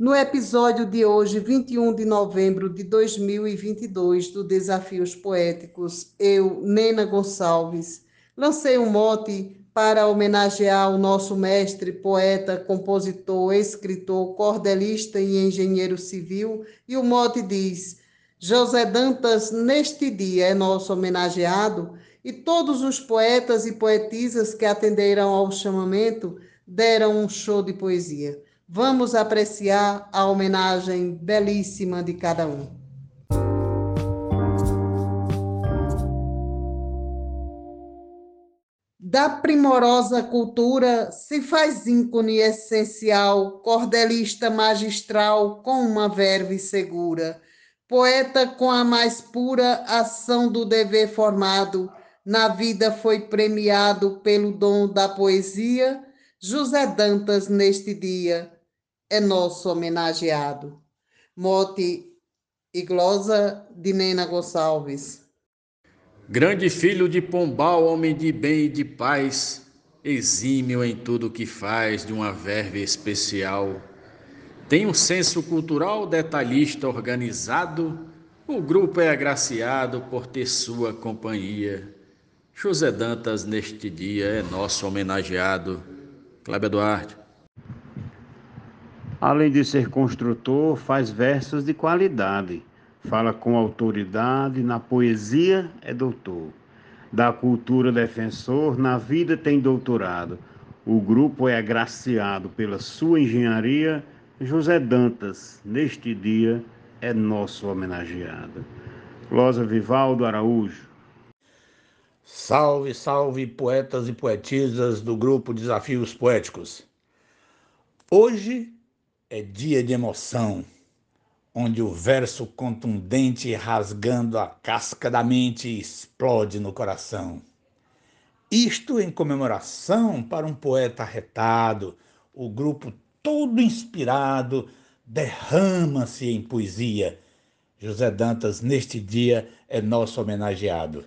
No episódio de hoje, 21 de novembro de 2022, do Desafios Poéticos, eu, Nena Gonçalves, lancei um mote para homenagear o nosso mestre, poeta, compositor, escritor, cordelista e engenheiro civil, e o mote diz: José Dantas, neste dia, é nosso homenageado, e todos os poetas e poetisas que atenderam ao chamamento deram um show de poesia. Vamos apreciar a homenagem belíssima de cada um. Da primorosa cultura se faz ícone essencial, cordelista magistral com uma verve segura, poeta com a mais pura ação do dever formado, na vida foi premiado pelo dom da poesia, José Dantas neste dia é nosso homenageado. Mote e glosa de Nena Gonçalves. Grande filho de Pombal, homem de bem e de paz, exímio em tudo que faz, de uma verve especial. Tem um senso cultural detalhista organizado, o grupo é agraciado por ter sua companhia. José Dantas, neste dia, é nosso homenageado. Cláudio Duarte. Além de ser construtor, faz versos de qualidade. Fala com autoridade, na poesia é doutor. Da cultura defensor, na vida tem doutorado. O grupo é agraciado pela sua engenharia. José Dantas, neste dia, é nosso homenageado. Glosa Vivaldo Araújo. Salve, salve, poetas e poetisas do grupo Desafios Poéticos. Hoje é dia de emoção, onde o verso contundente rasgando a casca da mente explode no coração. Isto em comemoração para um poeta arretado, o grupo todo inspirado derrama-se em poesia. José Dantas, neste dia, é nosso homenageado.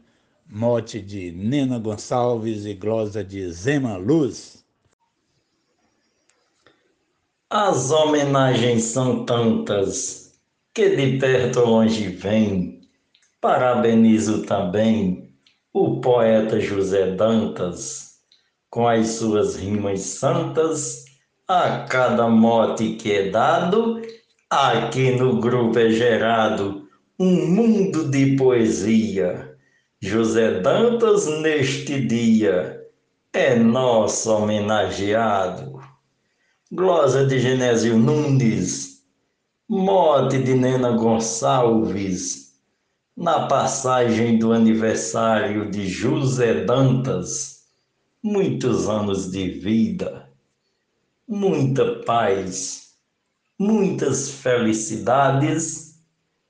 Mote de Nena Gonçalves e glosa de Zema Luz. As homenagens são tantas que de perto ou longe vem. Parabenizo também o poeta José Dantas com as suas rimas santas. A cada mote que é dado, aqui no grupo é gerado um mundo de poesia. José Dantas, neste dia, é nosso homenageado glosa de Genésio Nunes, mote de Nena Gonçalves, na passagem do aniversário de José Dantas, muitos anos de vida, muita paz, muitas felicidades,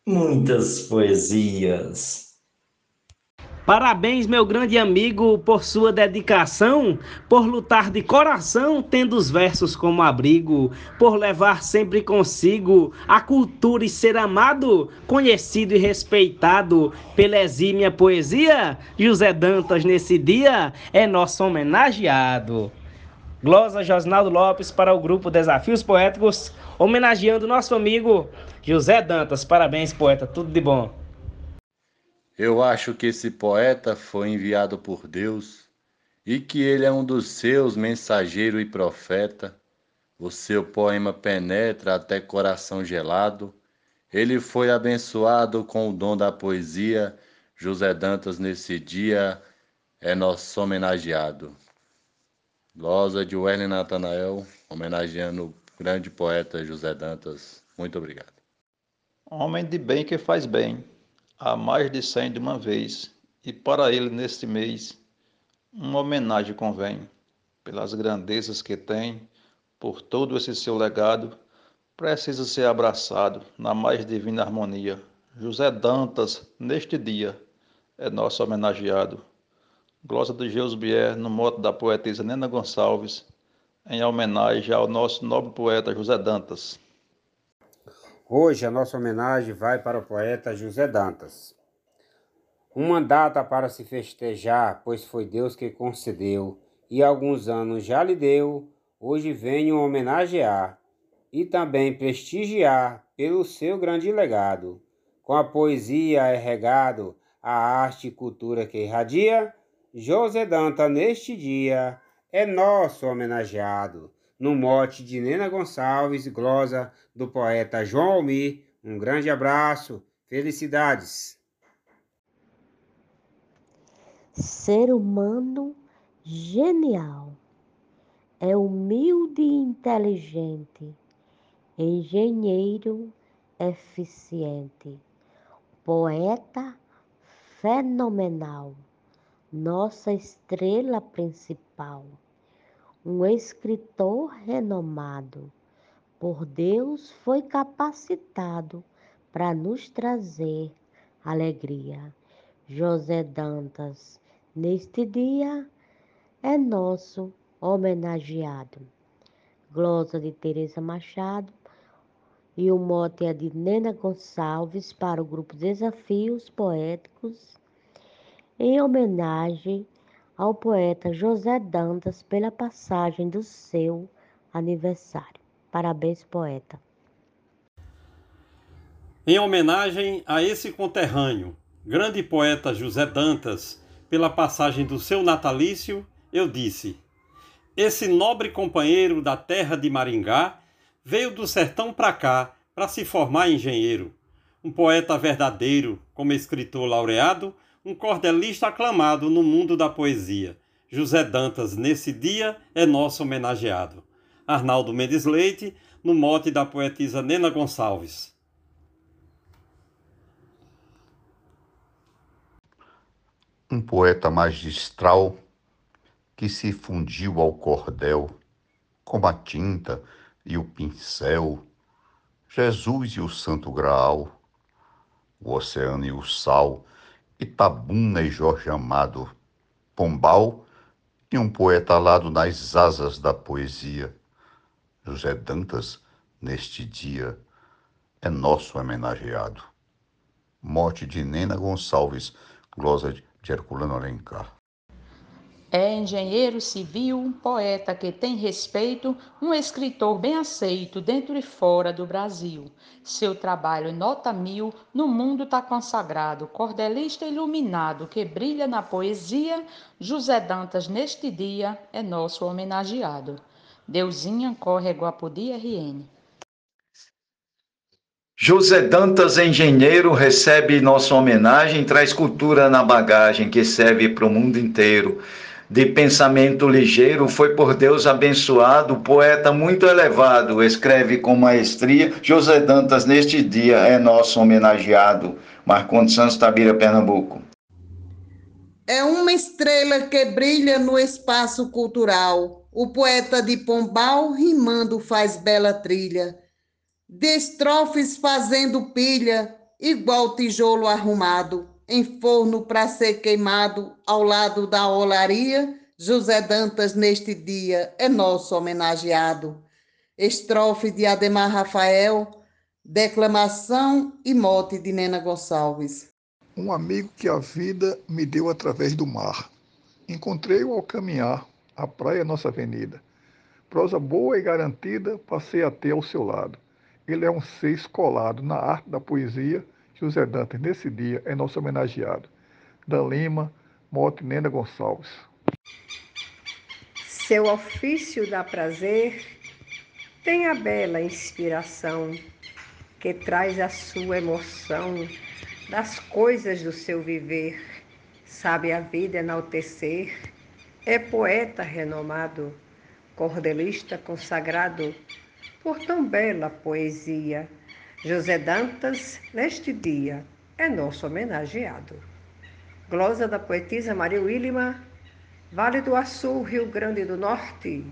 muitas poesias. Parabéns, meu grande amigo, por sua dedicação, por lutar de coração, tendo os versos como abrigo, por levar sempre consigo a cultura e ser amado, conhecido e respeitado pela exímia poesia. José Dantas, nesse dia, é nosso homenageado. Glosa Josnaldo Lopes para o grupo Desafios Poéticos, homenageando nosso amigo José Dantas. Parabéns, poeta, tudo de bom. Eu acho que esse poeta foi enviado por Deus e que ele é um dos seus mensageiro e profeta. O seu poema penetra até coração gelado. Ele foi abençoado com o dom da poesia. José Dantas, nesse dia, é nosso homenageado. Glosa de Werner Natanael, homenageando o grande poeta José Dantas. Muito obrigado. Homem de bem que faz bem há mais de cem de uma vez, e para ele neste mês uma homenagem convém, pelas grandezas que tem, por todo esse seu legado, precisa ser abraçado na mais divina harmonia. José Dantas, neste dia, é nosso homenageado. Glosa de Geus Bier, no moto da poetisa Nena Gonçalves, em homenagem ao nosso nobre poeta José Dantas. Hoje a nossa homenagem vai para o poeta José Dantas. Uma data para se festejar, pois foi Deus que concedeu, e alguns anos já lhe deu, hoje venho homenagear. e também prestigiar pelo seu grande legado. Com a poesia é regado a arte e cultura que irradia, José Danta neste dia é nosso homenageado. No mote de Nena Gonçalves, glosa do poeta João Almir, um grande abraço, felicidades. Ser humano genial, é humilde e inteligente, engenheiro eficiente, poeta fenomenal, nossa estrela principal, um escritor renomado, por Deus foi capacitado para nos trazer alegria. José Dantas, neste dia, é nosso homenageado. Glosa de Teresa Machado e o mote é de Nena Gonçalves para o grupo Desafios Poéticos, em homenagem ao poeta José Dantas pela passagem do seu aniversário. Parabéns, poeta. Em homenagem a esse conterrâneo, grande poeta José Dantas, pela passagem do seu natalício, eu disse: Esse nobre companheiro da terra de Maringá veio do sertão para cá para se formar engenheiro. Um poeta verdadeiro, como escritor laureado, um cordelista aclamado no mundo da poesia. José Dantas, nesse dia, é nosso homenageado. Arnaldo Mendes Leite, no mote da poetisa Nena Gonçalves. Um poeta magistral que se fundiu ao cordel, como a tinta e o pincel, Jesus e o Santo Graal, o oceano e o sal, Itabuna e Jorge Amado, Pombal e um poeta alado nas asas da poesia. José Dantas, neste dia, é nosso homenageado. Morte de Nena Gonçalves, glosa de Herculano Alencar. É engenheiro civil, poeta que tem respeito, um escritor bem aceito dentro e fora do Brasil. Seu trabalho nota mil, no mundo tá consagrado, cordelista iluminado que brilha na poesia, José Dantas neste dia é nosso homenageado. Deusinha corre Guapodi RN. José Dantas, engenheiro, recebe nossa homenagem, traz cultura na bagagem que serve para o mundo inteiro de pensamento ligeiro, foi por Deus abençoado, poeta muito elevado, escreve com maestria. José Dantas, neste dia, é nosso homenageado. Marcondes Santos, Tabira, Pernambuco. É uma estrela que brilha no espaço cultural. O poeta de Pombal, rimando, faz bela trilha. Destrofes fazendo pilha, igual tijolo arrumado em forno para ser queimado ao lado da olaria, José Dantas neste dia é nosso homenageado. Estrofe de Ademar Rafael, declamação e mote de Nena Gonçalves. Um amigo que a vida me deu através do mar. Encontrei-o ao caminhar, a praia nossa avenida. Prosa boa e garantida, passei até ao seu lado. Ele é um ser escolado na arte da poesia, José Dantas, nesse dia, é nosso homenageado. Dan Lima, Mote Nena Gonçalves. Seu ofício dá prazer, tem a bela inspiração que traz a sua emoção das coisas do seu viver. Sabe a vida enaltecer, é poeta renomado, cordelista consagrado por tão bela poesia José Dantas, neste dia, é nosso homenageado. Glosa da poetisa Maria Willima, Vale do Açu, Rio Grande do Norte.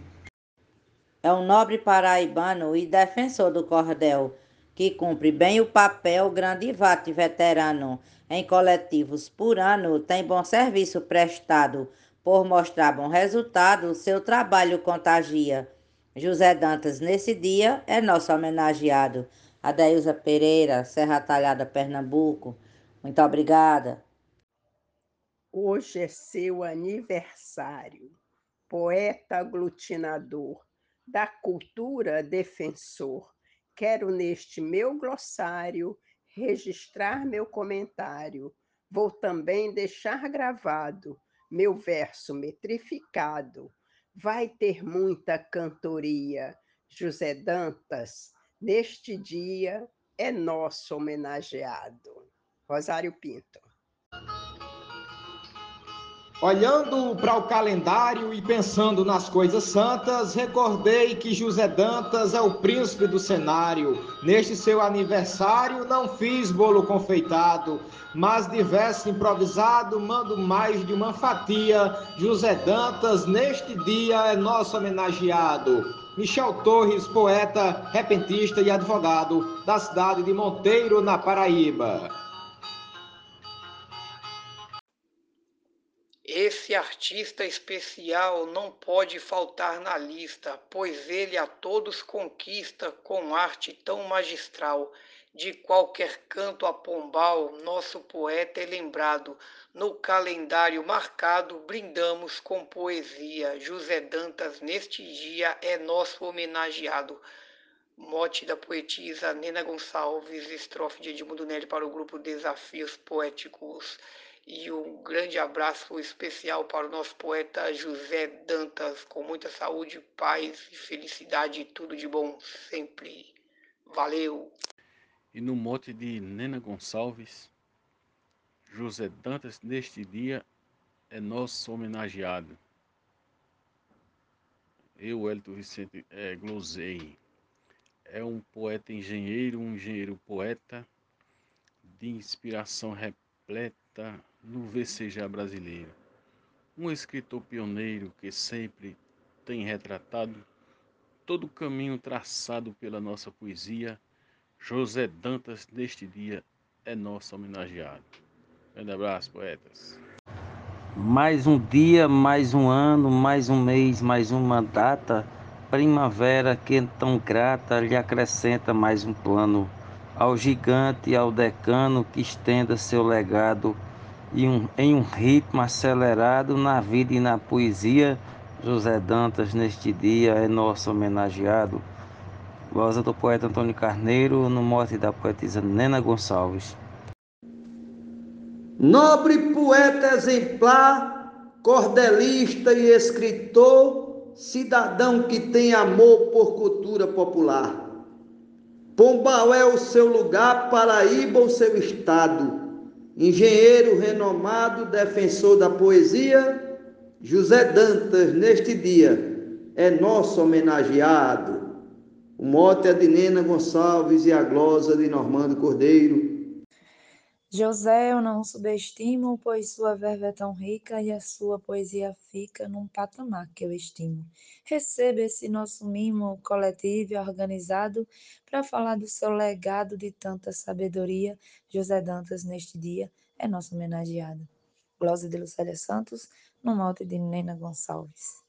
É um nobre paraibano e defensor do cordel, que cumpre bem o papel grande vate veterano. Em coletivos por ano, tem bom serviço prestado. Por mostrar bom resultado, seu trabalho contagia. José Dantas, nesse dia, é nosso homenageado. Adailza Pereira, Serra Talhada, Pernambuco. Muito obrigada. Hoje é seu aniversário, poeta aglutinador, da cultura defensor. quero neste meu glossário registrar meu comentário. Vou também deixar gravado meu verso metrificado. Vai ter muita cantoria. José Dantas, neste dia é nosso homenageado. Rosário Pinto. Olhando para o calendário e pensando nas coisas santas, recordei que José Dantas é o príncipe do cenário. Neste seu aniversário, não fiz bolo confeitado, mas de verso improvisado, mando mais de uma fatia. José Dantas, neste dia, é nosso homenageado. Michel Torres, poeta, repentista e advogado da cidade de Monteiro, na Paraíba. Esse artista especial não pode faltar na lista, pois ele a todos conquista com arte tão magistral. De qualquer canto a pombal, nosso poeta é lembrado. No calendário marcado, brindamos com poesia. José Dantas, neste dia, é nosso homenageado. Mote da poetisa Nena Gonçalves, estrofe de Edmundo Nelly para o grupo Desafios Poéticos. E um grande abraço especial para o nosso poeta José Dantas, com muita saúde, paz e felicidade, tudo de bom sempre. Valeu! E no mote de Nena Gonçalves, José Dantas, neste dia, é nosso homenageado. Eu, Elton Vicente é, Glosei, é um poeta engenheiro, um engenheiro poeta de inspiração repleta no VCJ brasileiro. Um escritor pioneiro que sempre tem retratado todo o caminho traçado pela nossa poesia, José Dantas, neste dia, é nosso homenageado. Grande abraço, poetas. Mais um dia, mais um ano, mais um mês, mais uma data. Primavera que tão grata lhe acrescenta mais um plano. Ao gigante ao decano que estenda seu legado e um, em um ritmo acelerado na vida e na poesia. José Dantas, neste dia, é nosso homenageado. Glosa do poeta Antônio Carneiro, no mote da poetisa Nena Gonçalves. Nobre poeta exemplar, cordelista e escritor, cidadão que tem amor por cultura popular. Pombal é o seu lugar, Paraíba o seu estado engenheiro renomado, defensor da poesia, José Dantas, neste dia, é nosso homenageado. O mote é de Nena Gonçalves e a glosa de Normando Cordeiro. José eu não subestimo, pois sua verve é tão rica e a sua poesia fica num patamar que eu estimo. Receba esse nosso mimo coletivo e organizado para falar do seu legado de tanta sabedoria. José Dantas, neste dia, é nosso homenageado. Glosa de Lucélia Santos, no mote de Nena Gonçalves.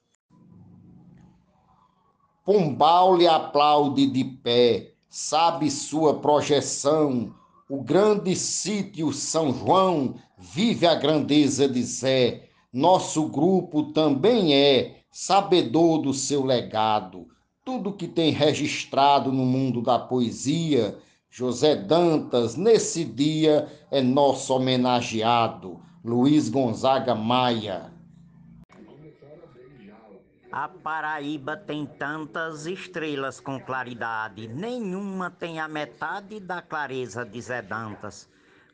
Pombal lhe aplaude de pé, sabe sua projeção o grande sítio São João vive a grandeza de Zé. Nosso grupo também é sabedor do seu legado. Tudo que tem registrado no mundo da poesia, José Dantas, nesse dia, é nosso homenageado. Luiz Gonzaga Maia. A Paraíba tem tantas estrelas com claridade, nenhuma tem a metade da clareza de Zé Dantas.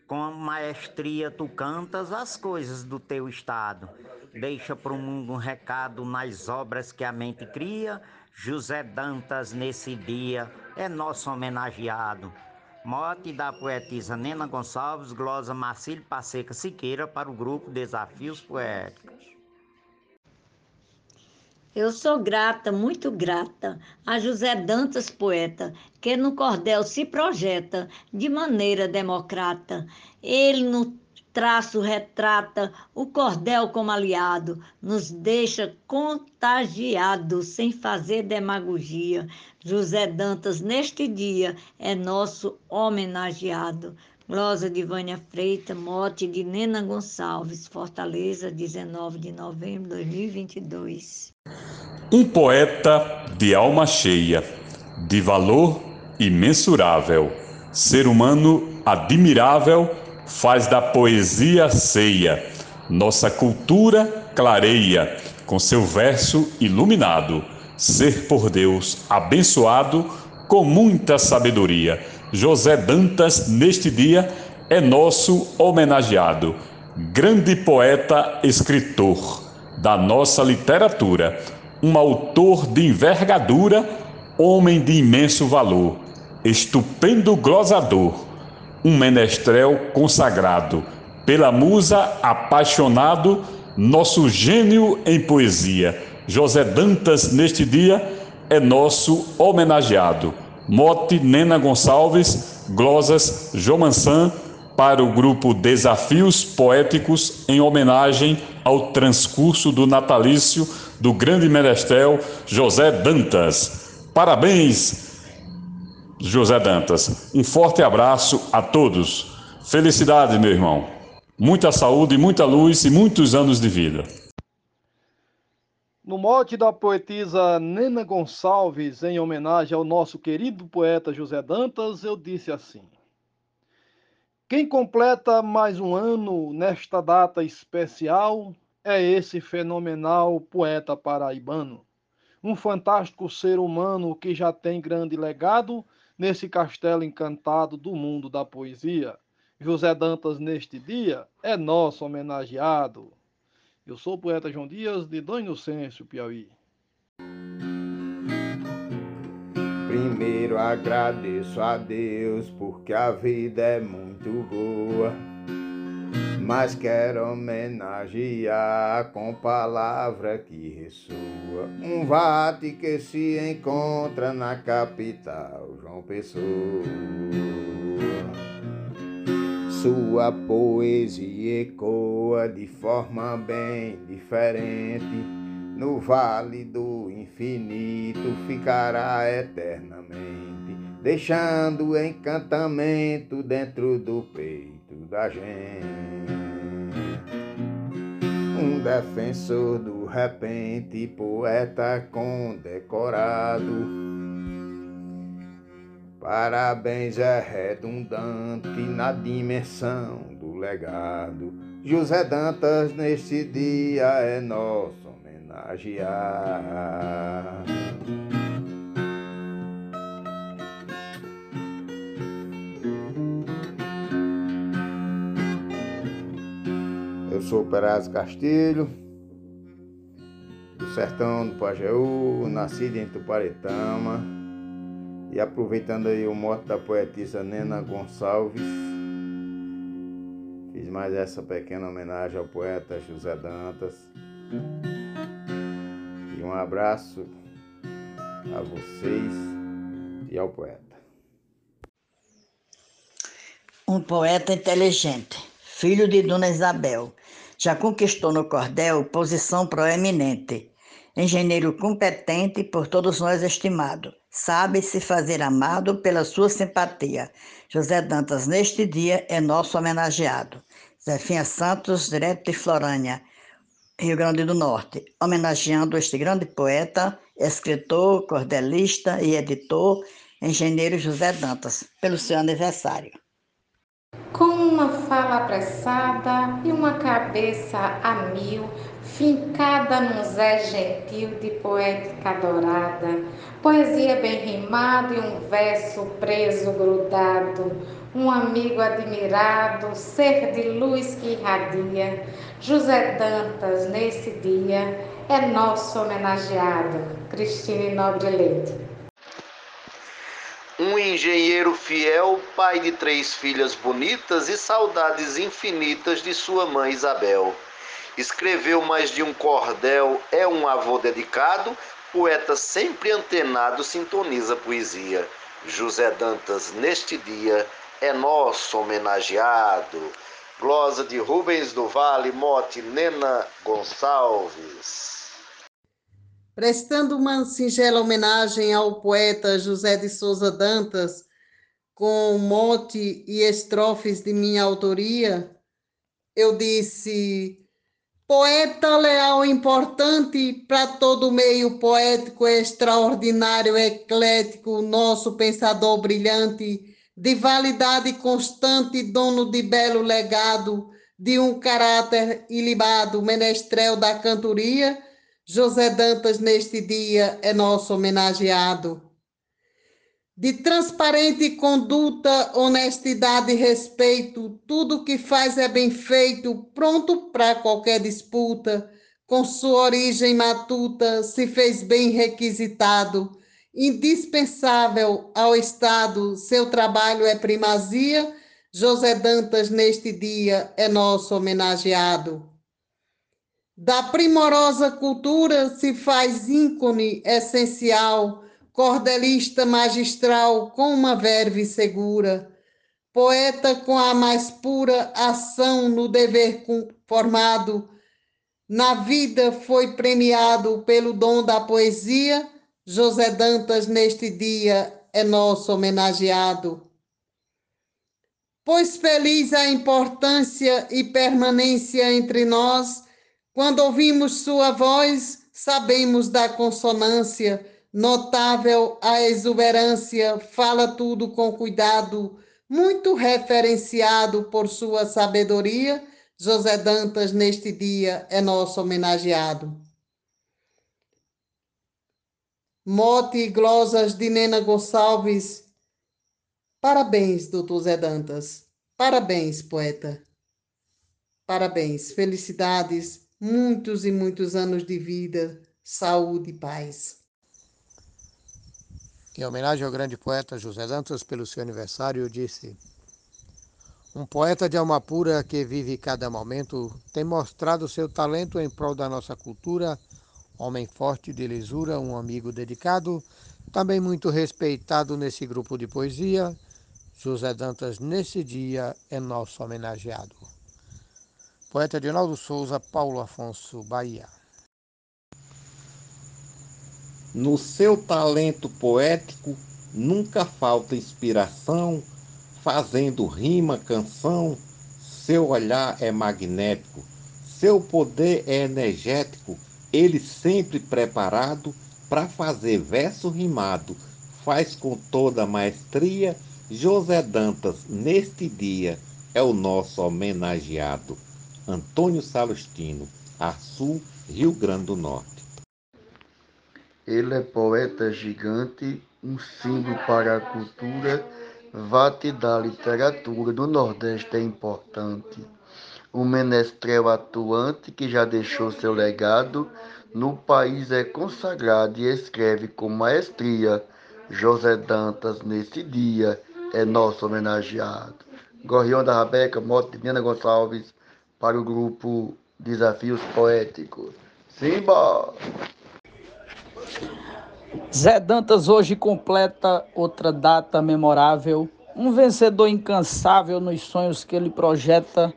Com maestria tu cantas as coisas do teu estado. Deixa para o mundo um recado nas obras que a mente cria. José Dantas, nesse dia, é nosso homenageado. Mote da poetisa Nena Gonçalves, glosa Marcílio Passeca Siqueira para o grupo Desafios Poéticos. Eu sou grata, muito grata a José Dantas, poeta, que no cordel se projeta de maneira democrata. Ele no traço retrata o cordel como aliado, nos deixa contagiados sem fazer demagogia. José Dantas, neste dia, é nosso homenageado. Glosa de Vânia Freita, mote de Nena Gonçalves, Fortaleza, 19 de novembro de 2022. Um poeta de alma cheia, de valor imensurável. Ser humano admirável faz da poesia ceia. Nossa cultura clareia com seu verso iluminado. Ser por Deus abençoado com muita sabedoria. José Dantas, neste dia, é nosso homenageado. Grande poeta, escritor da nossa literatura, um autor de envergadura, homem de imenso valor, estupendo glosador, um menestrel consagrado, pela musa apaixonado, nosso gênio em poesia. José Dantas, neste dia, é nosso homenageado. Mote Nena Gonçalves, glosas Jomansan, para o grupo Desafios Poéticos, em homenagem ao transcurso do natalício do grande menestrel José Dantas. Parabéns, José Dantas. Um forte abraço a todos. Felicidade, meu irmão. Muita saúde, muita luz e muitos anos de vida. No mote da poetisa Nena Gonçalves, em homenagem ao nosso querido poeta José Dantas, eu disse assim: quem completa mais um ano nesta data especial é esse fenomenal poeta paraibano. Um fantástico ser humano que já tem grande legado nesse castelo encantado do mundo da poesia. José Dantas, neste dia, é nosso homenageado. Eu sou o poeta João Dias, de Dom Inocêncio, Piauí. Primeiro agradeço a Deus porque a vida é muito boa. Mas quero homenagear com palavra que ressoa um vate que se encontra na capital, João Pessoa. Sua poesia ecoa de forma bem diferente no vale do infinito ficará eternamente, deixando encantamento dentro do peito da gente. Um defensor do repente, poeta condecorado. Parabéns é redundante na dimensão do legado. José Dantas neste dia é nosso homenagear. Eu sou Peraz Castilho, do sertão do Pajeú, nascido em Tuparetama, e aproveitando aí o mote da poetisa Nena Gonçalves, fiz mais essa pequena homenagem ao poeta José Dantas. Um abraço a vocês e ao poeta. Um poeta inteligente, filho de Dona Isabel, já conquistou no cordel posição proeminente. Engenheiro competente, por todos nós estimado, sabe se fazer amado pela sua simpatia. José Dantas, neste dia, é nosso homenageado. Zefinha Santos, direto de Florânia, Rio Grande do Norte, homenageando este grande poeta, escritor, cordelista e editor, engenheiro José Dantas, pelo seu aniversário. Com uma fala apressada e uma cabeça a mil, fincada num Zé gentil de poética dourada, poesia bem rimada e um verso preso grudado, um amigo admirado, ser de luz que irradia, José Dantas, nesse dia, é nosso homenageado. Cristine Nobre Leite. Um engenheiro fiel, pai de três filhas bonitas e saudades infinitas de sua mãe Isabel. Escreveu mais de um cordel, é um avô dedicado, poeta sempre antenado, sintoniza poesia. José Dantas, neste dia, é nosso homenageado. Glosa de Rubens do Vale, mote Nena Gonçalves. Prestando uma singela homenagem ao poeta José de Souza Dantas, com mote e estrofes de minha autoria, eu disse: Poeta leal importante para todo meio poético, extraordinário, eclético, nosso pensador brilhante, de validade constante, dono de belo legado, de um caráter ilibado, menestrel da cantoria, José Dantas neste dia é nosso homenageado de transparente conduta, honestidade e respeito, tudo que faz é bem feito, pronto para qualquer disputa, com sua origem matuta, se fez bem requisitado, indispensável ao Estado, seu trabalho é primazia, José Dantas neste dia é nosso homenageado. Da primorosa cultura se faz ícone essencial, cordelista magistral com uma verve segura, poeta com a mais pura ação no dever formado, na vida foi premiado pelo dom da poesia, José Dantas neste dia é nosso homenageado. Pois feliz a importância e permanência entre nós, quando ouvimos sua voz, sabemos da consonância notável a exuberância, fala tudo com cuidado, muito referenciado por sua sabedoria. José Dantas, neste dia, é nosso homenageado. Mote e glosas de Nena Gonçalves. Parabéns, doutor Zé Dantas. Parabéns, poeta. Parabéns, felicidades, muitos e muitos anos de vida, saúde e paz. Em homenagem ao grande poeta José Dantas pelo seu aniversário, disse: Um poeta de alma pura que vive cada momento tem mostrado seu talento em prol da nossa cultura, homem forte de lisura, um amigo dedicado, também muito respeitado nesse grupo de poesia. José Dantas, nesse dia, é nosso homenageado. Poeta Dinaldo Souza, Paulo Afonso, Bahia. No seu talento poético nunca falta inspiração, fazendo rima, canção. Seu olhar é magnético, seu poder é energético, ele sempre preparado para fazer verso rimado. Faz com toda maestria. José Dantas, neste dia, é o nosso homenageado. Antônio Salustino, Açu, Rio Grande do Norte. Ele é poeta gigante, um símbolo para a cultura, vate da literatura do Nordeste é importante. Um menestrel atuante que já deixou seu legado, no país é consagrado e escreve com maestria. José Dantas, nesse dia, é nosso homenageado. Gorrião da Rabeca, moto de Nina Gonçalves, para o grupo Desafios Poéticos. Simba! Zé Dantas hoje completa outra data memorável, um vencedor incansável nos sonhos que ele projeta,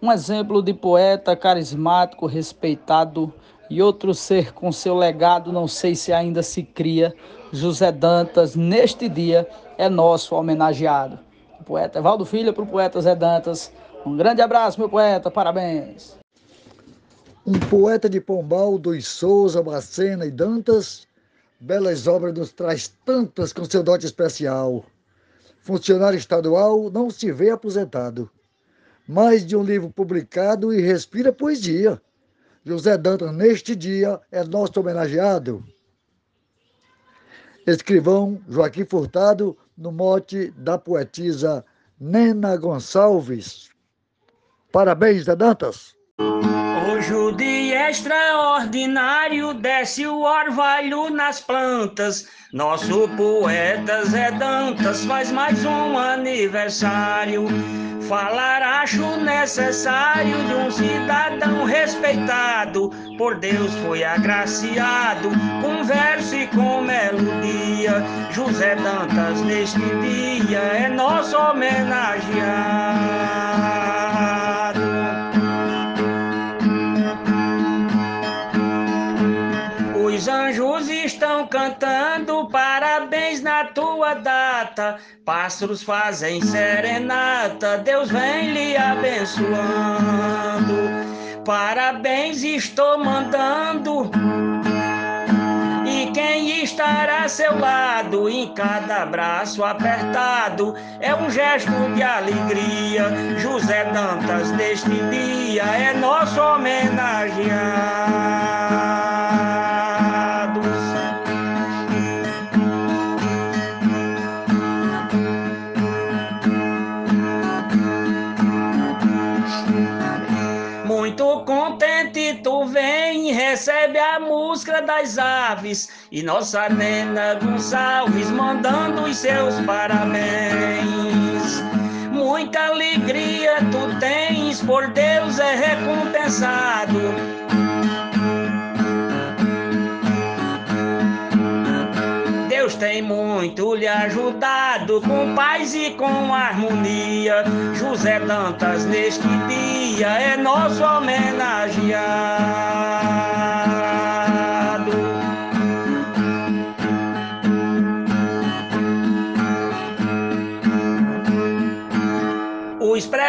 um exemplo de poeta carismático, respeitado e outro ser com seu legado, não sei se ainda se cria. José Dantas, neste dia, é nosso homenageado. O poeta Evaldo Filho para o poeta Zé Dantas. Um grande abraço, meu poeta, parabéns. Um poeta de Pombal, dos Souza, Bacena e Dantas Belas Obras nos traz tantas com seu dote especial. Funcionário estadual não se vê aposentado. Mais de um livro publicado e respira poesia. José Dantas, neste dia, é nosso homenageado. Escrivão Joaquim Furtado, no mote da poetisa Nena Gonçalves. Parabéns, Zé Dantas. Hoje o dia extraordinário, desce o orvalho nas plantas. Nosso poeta Zé Dantas faz mais um aniversário. Falar acho necessário de um cidadão respeitado, por Deus foi agraciado, com verso e com melodia. José Dantas neste dia é nosso homenageado. Cantando parabéns na tua data. Pássaros fazem serenata, Deus vem lhe abençoando. Parabéns estou mandando. E quem estará a seu lado em cada abraço apertado é um gesto de alegria. José Dantas, neste dia, é nosso homenageado. Das aves e nossa nena Gonçalves mandando os seus parabéns. Muita alegria tu tens, por Deus é recompensado. Deus tem muito lhe ajudado com paz e com harmonia. José Dantas, neste dia, é nosso homenageado.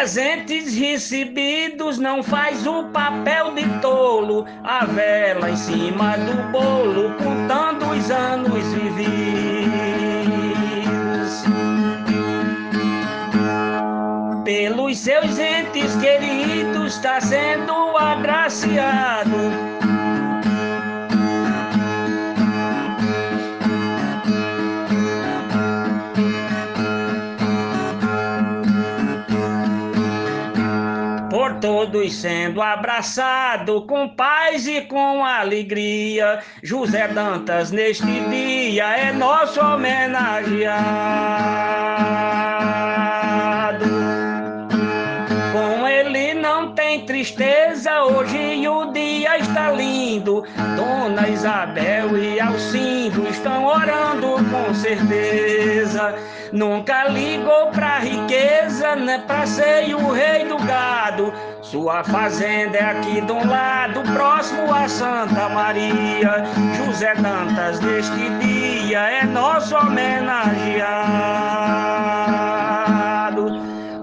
Presentes recebidos não faz o papel de tolo, a vela em cima do bolo, contando os anos vividos. Pelos seus entes queridos está sendo agraciado todos sendo abraçado com paz e com alegria. José Dantas neste dia é nosso homenageado. Tristeza, hoje o dia está lindo. Dona Isabel e Alcindo estão orando com certeza. Nunca ligou pra riqueza, né? Pra ser o rei do gado. Sua fazenda é aqui um lado, próximo a Santa Maria. José Dantas, neste dia, é nosso homenageado.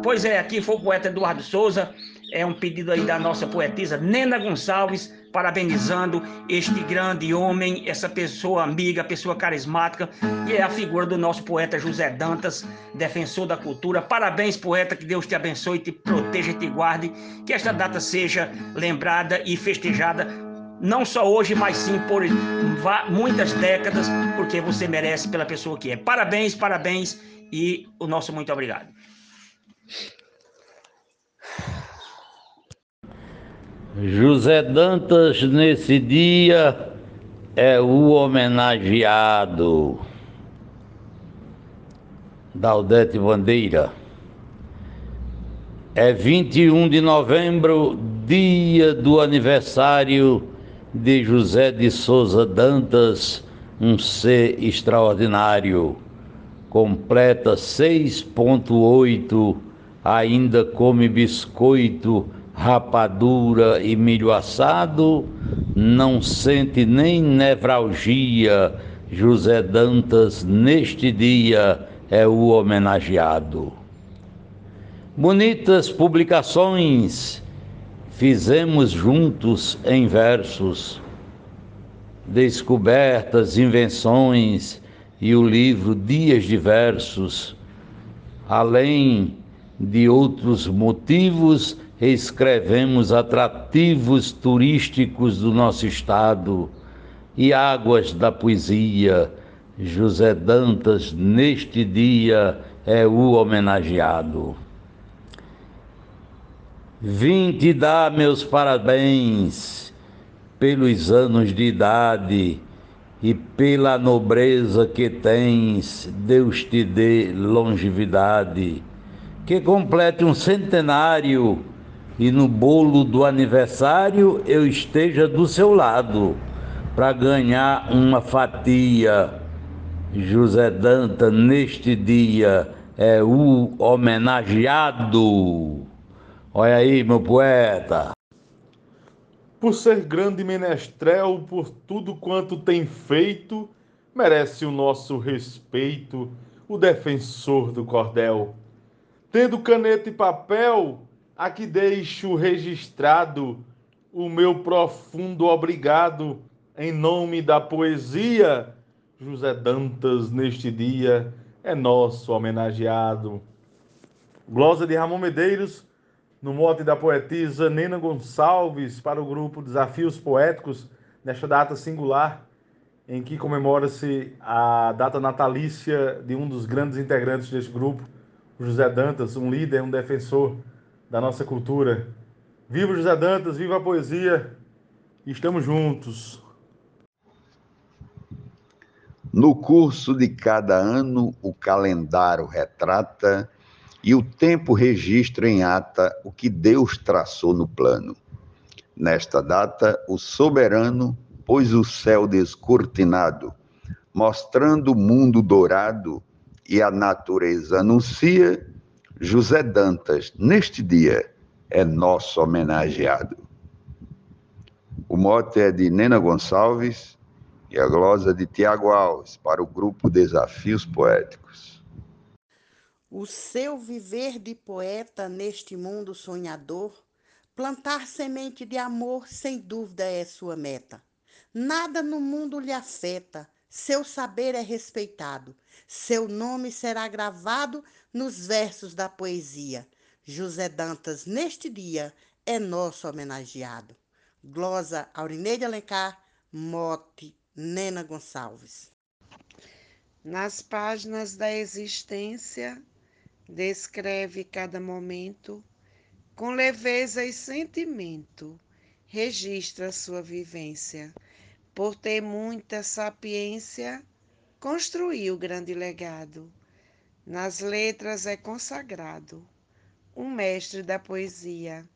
Pois é, aqui foi o poeta Eduardo Souza. É um pedido aí da nossa poetisa Nena Gonçalves parabenizando este grande homem, essa pessoa amiga, pessoa carismática, e é a figura do nosso poeta José Dantas, defensor da cultura. Parabéns, poeta, que Deus te abençoe, te proteja e te guarde, que esta data seja lembrada e festejada não só hoje, mas sim por muitas décadas, porque você merece pela pessoa que é. Parabéns, parabéns e o nosso muito obrigado. José Dantas, nesse dia, é o homenageado. Daldete Bandeira. É 21 de novembro, dia do aniversário de José de Souza Dantas, um ser extraordinário. Completa 6,8, ainda come biscoito rapadura e milho assado, não sente nem nevralgia. José Dantas, neste dia, é o homenageado. Bonitas publicações fizemos juntos em versos, descobertas, invenções e o livro Dias de Versos, além de outros motivos escrevemos atrativos turísticos do nosso estado e águas da poesia. José Dantas, neste dia, é o homenageado. Vim te dar meus parabéns pelos anos de idade e pela nobreza que tens, Deus te dê longevidade, que complete um centenário e no bolo do aniversário eu esteja do seu lado para ganhar uma fatia. José Danta, neste dia, é o homenageado. Olha aí, meu poeta. Por ser grande menestrel, por tudo quanto tem feito, merece o nosso respeito, o defensor do cordel. Tendo caneta e papel, Aqui deixo registrado o meu profundo obrigado em nome da poesia. José Dantas, neste dia, é nosso homenageado. Glosa de Ramon Medeiros, no mote da poetisa Nena Gonçalves, para o grupo Desafios Poéticos, nesta data singular em que comemora-se a data natalícia de um dos grandes integrantes deste grupo, José Dantas, um líder, um defensor da nossa cultura. Viva José Dantas, viva a poesia, estamos juntos. No curso de cada ano, o calendário retrata e o tempo registra em ata o que Deus traçou no plano. Nesta data, o soberano pôs o céu descortinado, mostrando o mundo dourado, e a natureza anuncia, José Dantas, neste dia, é nosso homenageado. O mote é de Nena Gonçalves e a glosa de Tiago Alves para o grupo Desafios Poéticos. O seu viver de poeta neste mundo sonhador, plantar semente de amor sem dúvida é sua meta. Nada no mundo lhe afeta, seu saber é respeitado, seu nome será gravado nos versos da poesia. José Dantas, neste dia, é nosso homenageado. Glosa Aurineide Alencar, Mote Nena Gonçalves. Nas páginas da existência, descreve cada momento com leveza e sentimento, registra sua vivência por ter muita sapiência, construiu grande legado. Nas letras é consagrado, um mestre da poesia.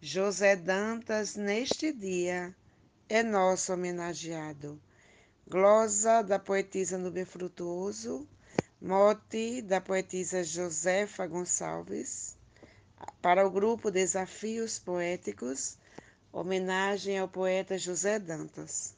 José Dantas, neste dia, é nosso homenageado. Glosa da poetisa Nubia Frutuoso, mote da poetisa Josefa Gonçalves, para o grupo Desafios Poéticos, homenagem ao poeta José Dantas.